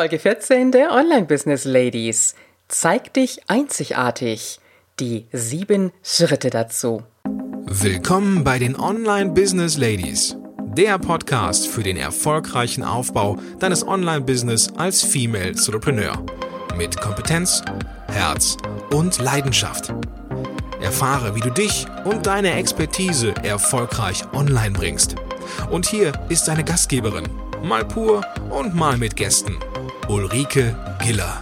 Folge 14 der Online Business Ladies. Zeig dich einzigartig. Die sieben Schritte dazu. Willkommen bei den Online Business Ladies. Der Podcast für den erfolgreichen Aufbau deines Online-Business als Female Entrepreneur. Mit Kompetenz, Herz und Leidenschaft. Erfahre, wie du dich und deine Expertise erfolgreich online bringst. Und hier ist deine Gastgeberin, mal pur und mal mit Gästen, Ulrike Giller.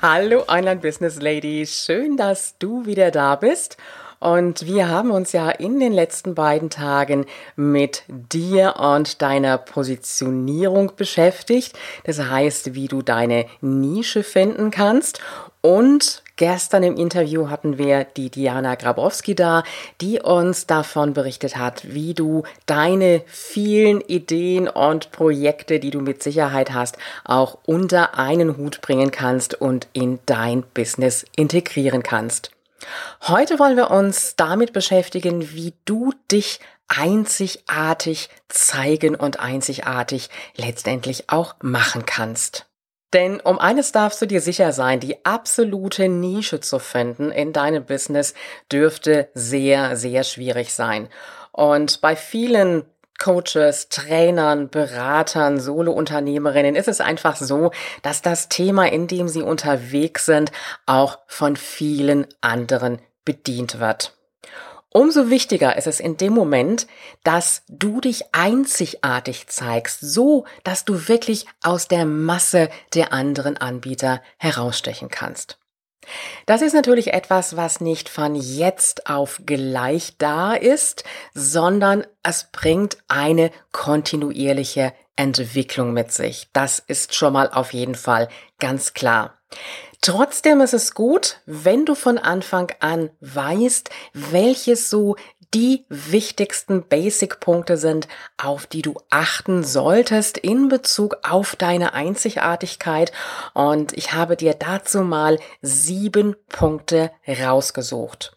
Hallo Online Business Lady, schön, dass du wieder da bist. Und wir haben uns ja in den letzten beiden Tagen mit dir und deiner Positionierung beschäftigt. Das heißt, wie du deine Nische finden kannst. Und gestern im Interview hatten wir die Diana Grabowski da, die uns davon berichtet hat, wie du deine vielen Ideen und Projekte, die du mit Sicherheit hast, auch unter einen Hut bringen kannst und in dein Business integrieren kannst. Heute wollen wir uns damit beschäftigen, wie du dich einzigartig zeigen und einzigartig letztendlich auch machen kannst. Denn um eines darfst du dir sicher sein, die absolute Nische zu finden in deinem Business dürfte sehr, sehr schwierig sein. Und bei vielen Coaches, Trainern, Beratern, Solounternehmerinnen ist es einfach so, dass das Thema, in dem sie unterwegs sind, auch von vielen anderen bedient wird. Umso wichtiger ist es in dem Moment, dass du dich einzigartig zeigst, so dass du wirklich aus der Masse der anderen Anbieter herausstechen kannst. Das ist natürlich etwas, was nicht von jetzt auf gleich da ist, sondern es bringt eine kontinuierliche Entwicklung mit sich. Das ist schon mal auf jeden Fall ganz klar. Trotzdem ist es gut, wenn du von Anfang an weißt, welches so die wichtigsten Basic-Punkte sind, auf die du achten solltest in Bezug auf deine Einzigartigkeit. Und ich habe dir dazu mal sieben Punkte rausgesucht.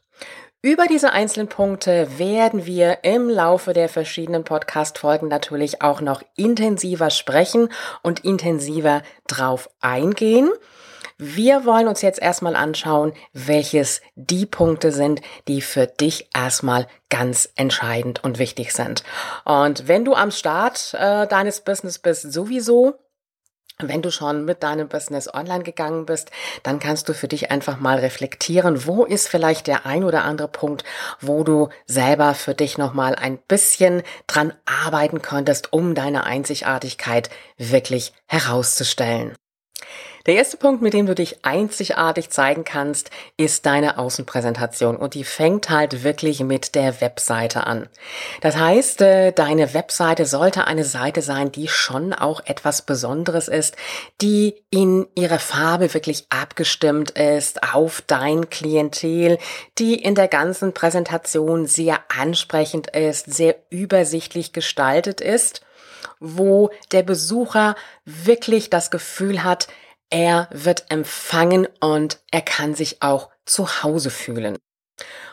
Über diese einzelnen Punkte werden wir im Laufe der verschiedenen Podcast-Folgen natürlich auch noch intensiver sprechen und intensiver drauf eingehen. Wir wollen uns jetzt erstmal anschauen, welches die Punkte sind, die für dich erstmal ganz entscheidend und wichtig sind. Und wenn du am Start äh, deines Business bist, sowieso, wenn du schon mit deinem Business online gegangen bist, dann kannst du für dich einfach mal reflektieren, wo ist vielleicht der ein oder andere Punkt, wo du selber für dich nochmal ein bisschen dran arbeiten könntest, um deine Einzigartigkeit wirklich herauszustellen. Der erste Punkt, mit dem du dich einzigartig zeigen kannst, ist deine Außenpräsentation und die fängt halt wirklich mit der Webseite an. Das heißt, äh, deine Webseite sollte eine Seite sein, die schon auch etwas Besonderes ist, die in ihrer Farbe wirklich abgestimmt ist auf dein Klientel, die in der ganzen Präsentation sehr ansprechend ist, sehr übersichtlich gestaltet ist wo der Besucher wirklich das Gefühl hat, er wird empfangen und er kann sich auch zu Hause fühlen.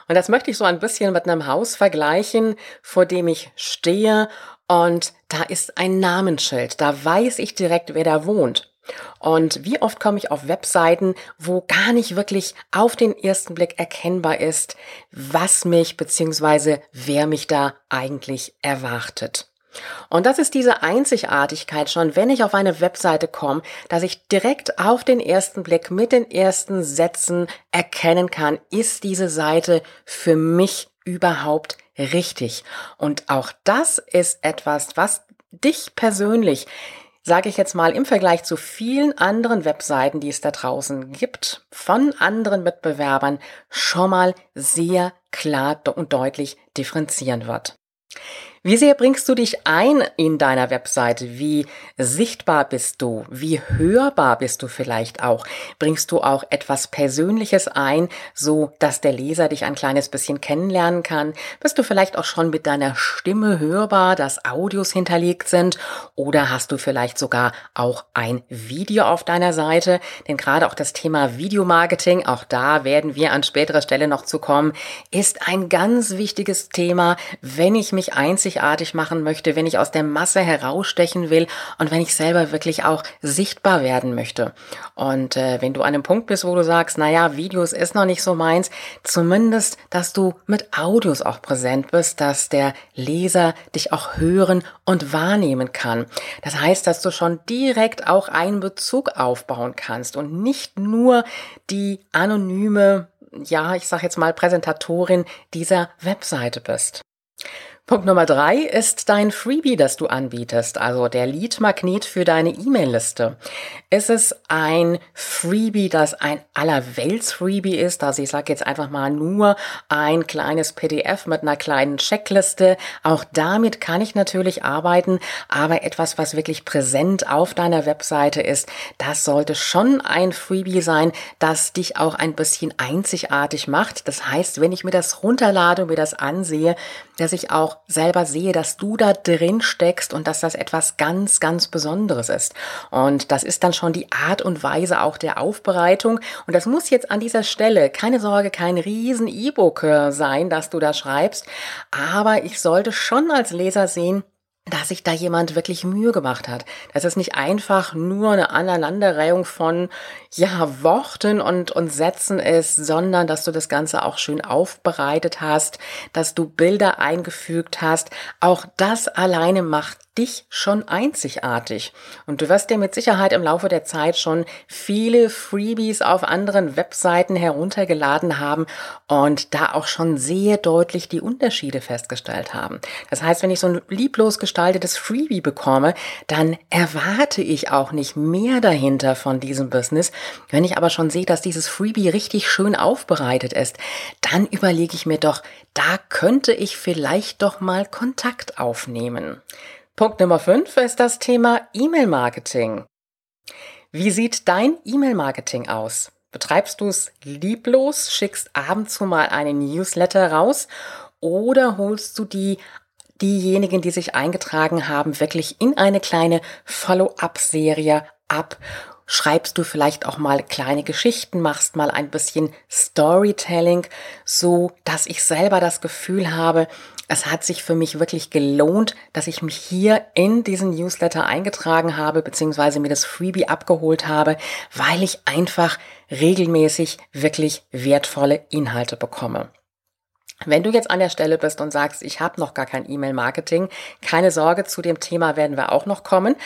Und das möchte ich so ein bisschen mit einem Haus vergleichen, vor dem ich stehe und da ist ein Namensschild. Da weiß ich direkt, wer da wohnt. Und wie oft komme ich auf Webseiten, wo gar nicht wirklich auf den ersten Blick erkennbar ist, was mich bzw. wer mich da eigentlich erwartet. Und das ist diese Einzigartigkeit schon, wenn ich auf eine Webseite komme, dass ich direkt auf den ersten Blick mit den ersten Sätzen erkennen kann, ist diese Seite für mich überhaupt richtig. Und auch das ist etwas, was dich persönlich sage ich jetzt mal, im Vergleich zu vielen anderen Webseiten, die es da draußen gibt, von anderen Mitbewerbern schon mal sehr klar und deutlich differenzieren wird. Wie sehr bringst du dich ein in deiner Webseite? Wie sichtbar bist du? Wie hörbar bist du vielleicht auch? Bringst du auch etwas Persönliches ein, so dass der Leser dich ein kleines bisschen kennenlernen kann? Bist du vielleicht auch schon mit deiner Stimme hörbar, dass Audios hinterlegt sind? Oder hast du vielleicht sogar auch ein Video auf deiner Seite? Denn gerade auch das Thema Videomarketing, auch da werden wir an späterer Stelle noch zu kommen, ist ein ganz wichtiges Thema, wenn ich mich einzig einzigartig machen möchte, wenn ich aus der Masse herausstechen will und wenn ich selber wirklich auch sichtbar werden möchte. Und äh, wenn du an einem Punkt bist, wo du sagst, naja, Videos ist noch nicht so meins, zumindest, dass du mit Audios auch präsent bist, dass der Leser dich auch hören und wahrnehmen kann. Das heißt, dass du schon direkt auch einen Bezug aufbauen kannst und nicht nur die anonyme ja, ich sag jetzt mal Präsentatorin dieser Webseite bist. Punkt Nummer drei ist dein Freebie, das du anbietest, also der Lead-Magnet für deine E-Mail-Liste. Ist es ein Freebie, das ein Allerwelts-Freebie ist? Also ich sage jetzt einfach mal nur ein kleines PDF mit einer kleinen Checkliste. Auch damit kann ich natürlich arbeiten, aber etwas, was wirklich präsent auf deiner Webseite ist, das sollte schon ein Freebie sein, das dich auch ein bisschen einzigartig macht. Das heißt, wenn ich mir das runterlade und mir das ansehe, dass ich auch selber sehe, dass du da drin steckst und dass das etwas ganz, ganz Besonderes ist. Und das ist dann schon die Art und Weise auch der Aufbereitung. Und das muss jetzt an dieser Stelle, keine Sorge, kein riesen E-Book äh, sein, das du da schreibst. Aber ich sollte schon als Leser sehen, dass sich da jemand wirklich Mühe gemacht hat. Dass es nicht einfach nur eine Aneinanderreihung von, ja, Worten und, und Sätzen ist, sondern dass du das Ganze auch schön aufbereitet hast, dass du Bilder eingefügt hast. Auch das alleine macht dich schon einzigartig. Und du wirst dir mit Sicherheit im Laufe der Zeit schon viele Freebies auf anderen Webseiten heruntergeladen haben und da auch schon sehr deutlich die Unterschiede festgestellt haben. Das heißt, wenn ich so ein lieblos gestaltetes Freebie bekomme, dann erwarte ich auch nicht mehr dahinter von diesem Business. Wenn ich aber schon sehe, dass dieses Freebie richtig schön aufbereitet ist, dann überlege ich mir doch, da könnte ich vielleicht doch mal Kontakt aufnehmen. Punkt Nummer 5 ist das Thema E-Mail-Marketing. Wie sieht dein E-Mail-Marketing aus? Betreibst du es lieblos, schickst ab und zu mal einen Newsletter raus oder holst du die diejenigen, die sich eingetragen haben, wirklich in eine kleine Follow-up-Serie ab schreibst du vielleicht auch mal kleine Geschichten, machst mal ein bisschen Storytelling, so dass ich selber das Gefühl habe, es hat sich für mich wirklich gelohnt, dass ich mich hier in diesen Newsletter eingetragen habe, beziehungsweise mir das Freebie abgeholt habe, weil ich einfach regelmäßig wirklich wertvolle Inhalte bekomme. Wenn du jetzt an der Stelle bist und sagst, ich habe noch gar kein E-Mail-Marketing, keine Sorge, zu dem Thema werden wir auch noch kommen.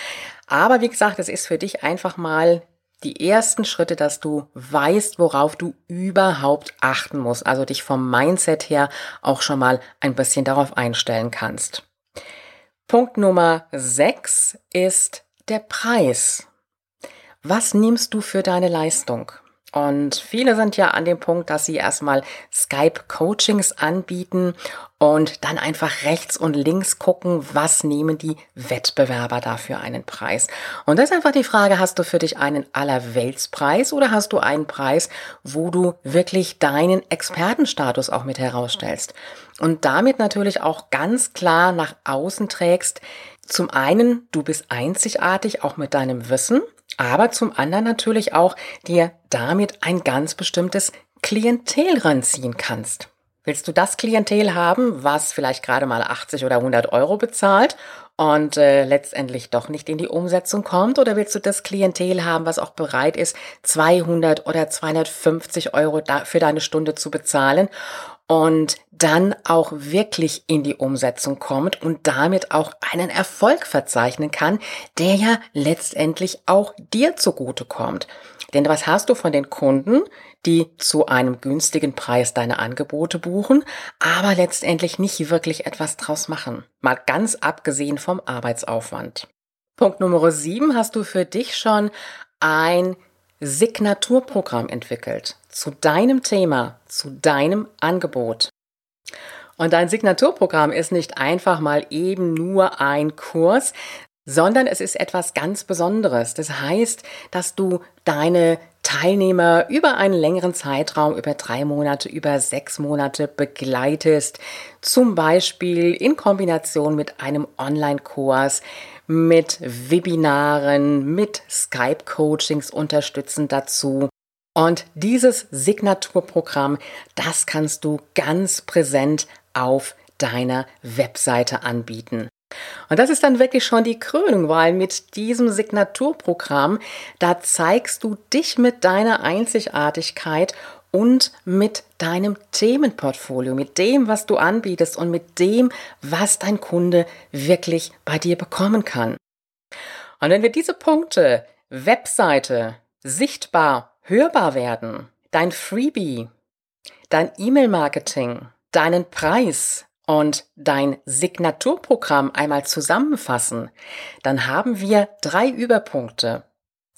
Aber wie gesagt, es ist für dich einfach mal die ersten Schritte, dass du weißt, worauf du überhaupt achten musst. Also dich vom Mindset her auch schon mal ein bisschen darauf einstellen kannst. Punkt Nummer 6 ist der Preis. Was nimmst du für deine Leistung? Und viele sind ja an dem Punkt, dass sie erstmal Skype-Coachings anbieten und dann einfach rechts und links gucken, was nehmen die Wettbewerber dafür einen Preis. Und das ist einfach die Frage, hast du für dich einen Allerweltspreis oder hast du einen Preis, wo du wirklich deinen Expertenstatus auch mit herausstellst? Und damit natürlich auch ganz klar nach außen trägst, zum einen, du bist einzigartig, auch mit deinem Wissen aber zum anderen natürlich auch dir damit ein ganz bestimmtes Klientel ranziehen kannst. Willst du das Klientel haben, was vielleicht gerade mal 80 oder 100 Euro bezahlt und äh, letztendlich doch nicht in die Umsetzung kommt? Oder willst du das Klientel haben, was auch bereit ist, 200 oder 250 Euro für deine Stunde zu bezahlen und dann auch wirklich in die Umsetzung kommt und damit auch einen Erfolg verzeichnen kann, der ja letztendlich auch dir zugute kommt. Denn was hast du von den Kunden, die zu einem günstigen Preis deine Angebote buchen, aber letztendlich nicht wirklich etwas draus machen? Mal ganz abgesehen vom Arbeitsaufwand. Punkt Nummer 7 hast du für dich schon ein Signaturprogramm entwickelt zu deinem Thema, zu deinem Angebot. Und dein Signaturprogramm ist nicht einfach mal eben nur ein Kurs, sondern es ist etwas ganz Besonderes. Das heißt, dass du deine Teilnehmer über einen längeren Zeitraum, über drei Monate, über sechs Monate begleitest. Zum Beispiel in Kombination mit einem Online-Kurs, mit Webinaren, mit Skype-Coachings unterstützend dazu. Und dieses Signaturprogramm, das kannst du ganz präsent auf deiner Webseite anbieten. Und das ist dann wirklich schon die Krönung, weil mit diesem Signaturprogramm, da zeigst du dich mit deiner Einzigartigkeit und mit deinem Themenportfolio, mit dem, was du anbietest und mit dem, was dein Kunde wirklich bei dir bekommen kann. Und wenn wir diese Punkte, Webseite, sichtbar, hörbar werden, dein Freebie, dein E-Mail-Marketing, deinen Preis, und dein Signaturprogramm einmal zusammenfassen, dann haben wir drei Überpunkte,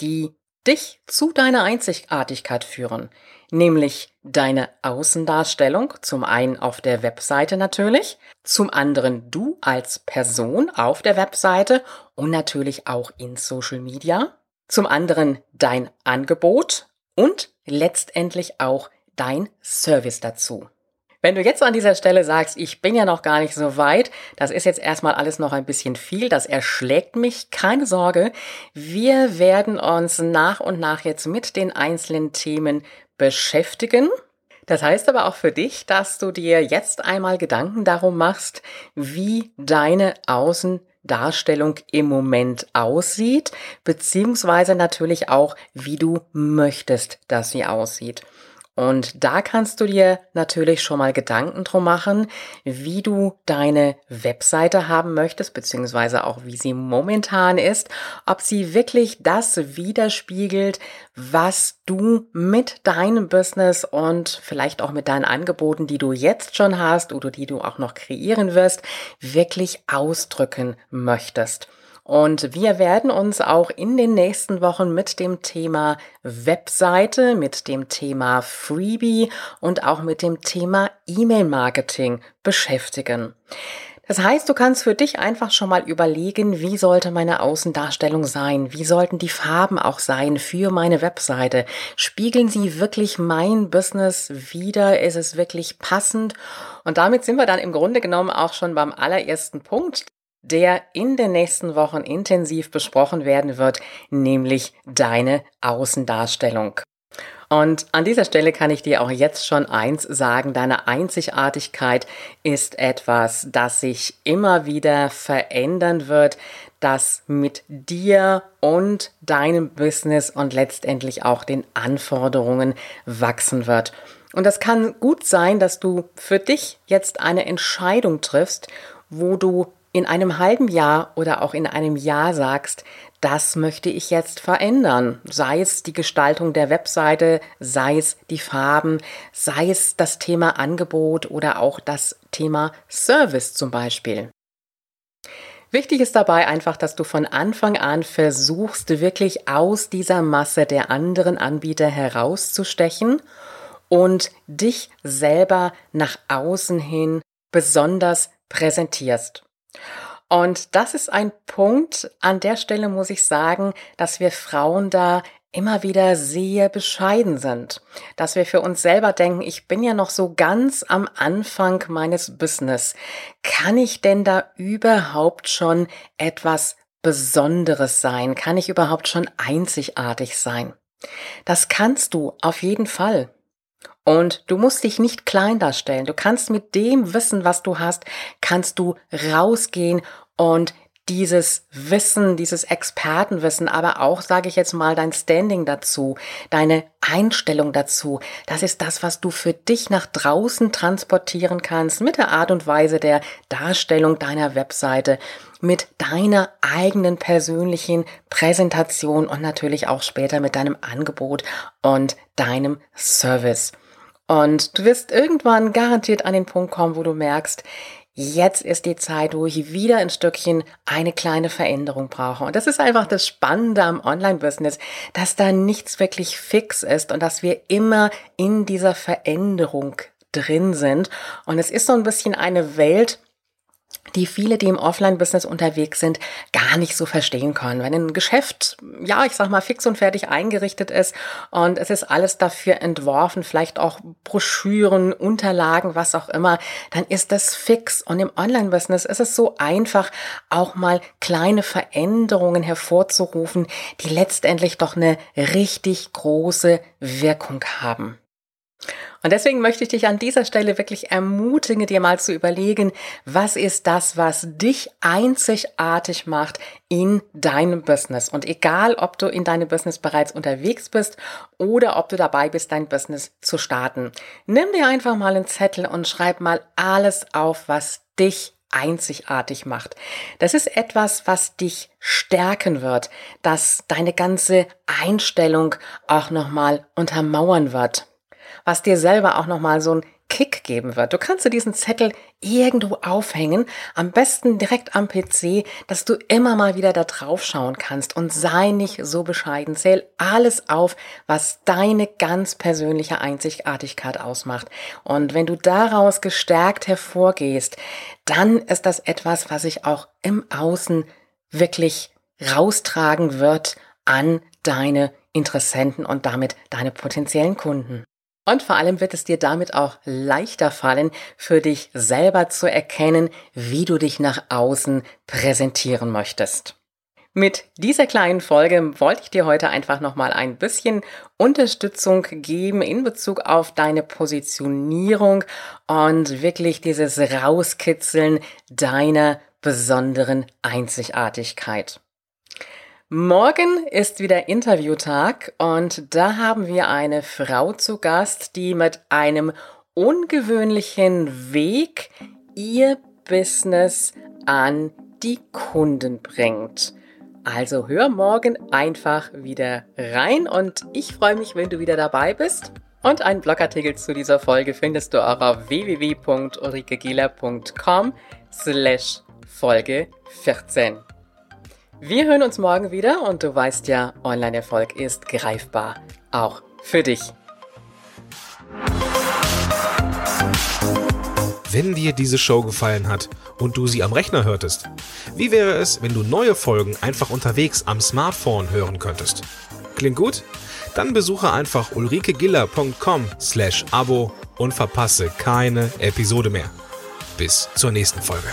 die dich zu deiner Einzigartigkeit führen, nämlich deine Außendarstellung, zum einen auf der Webseite natürlich, zum anderen du als Person auf der Webseite und natürlich auch in Social Media, zum anderen dein Angebot und letztendlich auch dein Service dazu. Wenn du jetzt an dieser Stelle sagst, ich bin ja noch gar nicht so weit, das ist jetzt erstmal alles noch ein bisschen viel, das erschlägt mich, keine Sorge. Wir werden uns nach und nach jetzt mit den einzelnen Themen beschäftigen. Das heißt aber auch für dich, dass du dir jetzt einmal Gedanken darum machst, wie deine Außendarstellung im Moment aussieht, beziehungsweise natürlich auch, wie du möchtest, dass sie aussieht. Und da kannst du dir natürlich schon mal Gedanken drum machen, wie du deine Webseite haben möchtest, beziehungsweise auch wie sie momentan ist, ob sie wirklich das widerspiegelt, was du mit deinem Business und vielleicht auch mit deinen Angeboten, die du jetzt schon hast oder die du auch noch kreieren wirst, wirklich ausdrücken möchtest. Und wir werden uns auch in den nächsten Wochen mit dem Thema Webseite, mit dem Thema Freebie und auch mit dem Thema E-Mail-Marketing beschäftigen. Das heißt, du kannst für dich einfach schon mal überlegen, wie sollte meine Außendarstellung sein? Wie sollten die Farben auch sein für meine Webseite? Spiegeln sie wirklich mein Business wider? Ist es wirklich passend? Und damit sind wir dann im Grunde genommen auch schon beim allerersten Punkt der in den nächsten Wochen intensiv besprochen werden wird, nämlich deine Außendarstellung. Und an dieser Stelle kann ich dir auch jetzt schon eins sagen, deine Einzigartigkeit ist etwas, das sich immer wieder verändern wird, das mit dir und deinem Business und letztendlich auch den Anforderungen wachsen wird. Und das kann gut sein, dass du für dich jetzt eine Entscheidung triffst, wo du in einem halben Jahr oder auch in einem Jahr sagst, das möchte ich jetzt verändern. Sei es die Gestaltung der Webseite, sei es die Farben, sei es das Thema Angebot oder auch das Thema Service zum Beispiel. Wichtig ist dabei einfach, dass du von Anfang an versuchst, wirklich aus dieser Masse der anderen Anbieter herauszustechen und dich selber nach außen hin besonders präsentierst. Und das ist ein Punkt, an der Stelle muss ich sagen, dass wir Frauen da immer wieder sehr bescheiden sind, dass wir für uns selber denken, ich bin ja noch so ganz am Anfang meines Business. Kann ich denn da überhaupt schon etwas Besonderes sein? Kann ich überhaupt schon einzigartig sein? Das kannst du auf jeden Fall. Und du musst dich nicht klein darstellen. Du kannst mit dem Wissen, was du hast, kannst du rausgehen und dieses Wissen, dieses Expertenwissen, aber auch, sage ich jetzt mal, dein Standing dazu, deine Einstellung dazu, das ist das, was du für dich nach draußen transportieren kannst mit der Art und Weise der Darstellung deiner Webseite, mit deiner eigenen persönlichen Präsentation und natürlich auch später mit deinem Angebot und deinem Service. Und du wirst irgendwann garantiert an den Punkt kommen, wo du merkst, jetzt ist die Zeit, wo ich wieder ein Stückchen eine kleine Veränderung brauche. Und das ist einfach das Spannende am Online-Business, dass da nichts wirklich fix ist und dass wir immer in dieser Veränderung drin sind. Und es ist so ein bisschen eine Welt, die viele, die im Offline-Business unterwegs sind, gar nicht so verstehen können. Wenn ein Geschäft, ja, ich sag mal, fix und fertig eingerichtet ist und es ist alles dafür entworfen, vielleicht auch Broschüren, Unterlagen, was auch immer, dann ist das fix. Und im Online-Business ist es so einfach, auch mal kleine Veränderungen hervorzurufen, die letztendlich doch eine richtig große Wirkung haben. Und deswegen möchte ich dich an dieser Stelle wirklich ermutigen, dir mal zu überlegen, was ist das, was dich einzigartig macht in deinem Business. Und egal, ob du in deinem Business bereits unterwegs bist oder ob du dabei bist, dein Business zu starten, nimm dir einfach mal einen Zettel und schreib mal alles auf, was dich einzigartig macht. Das ist etwas, was dich stärken wird, das deine ganze Einstellung auch nochmal untermauern wird was dir selber auch nochmal so einen Kick geben wird. Du kannst dir diesen Zettel irgendwo aufhängen, am besten direkt am PC, dass du immer mal wieder da drauf schauen kannst und sei nicht so bescheiden. Zähl alles auf, was deine ganz persönliche Einzigartigkeit ausmacht. Und wenn du daraus gestärkt hervorgehst, dann ist das etwas, was sich auch im Außen wirklich raustragen wird an deine Interessenten und damit deine potenziellen Kunden. Und vor allem wird es dir damit auch leichter fallen, für dich selber zu erkennen, wie du dich nach außen präsentieren möchtest. Mit dieser kleinen Folge wollte ich dir heute einfach nochmal ein bisschen Unterstützung geben in Bezug auf deine Positionierung und wirklich dieses Rauskitzeln deiner besonderen Einzigartigkeit. Morgen ist wieder Interviewtag und da haben wir eine Frau zu Gast, die mit einem ungewöhnlichen Weg ihr Business an die Kunden bringt. Also hör morgen einfach wieder rein und ich freue mich, wenn du wieder dabei bist. Und einen Blogartikel zu dieser Folge findest du auch auf www.ulrikegela.com slash Folge 14. Wir hören uns morgen wieder und du weißt ja, Online-Erfolg ist greifbar. Auch für dich. Wenn dir diese Show gefallen hat und du sie am Rechner hörtest, wie wäre es, wenn du neue Folgen einfach unterwegs am Smartphone hören könntest? Klingt gut? Dann besuche einfach ulrikegiller.com slash Abo und verpasse keine Episode mehr. Bis zur nächsten Folge.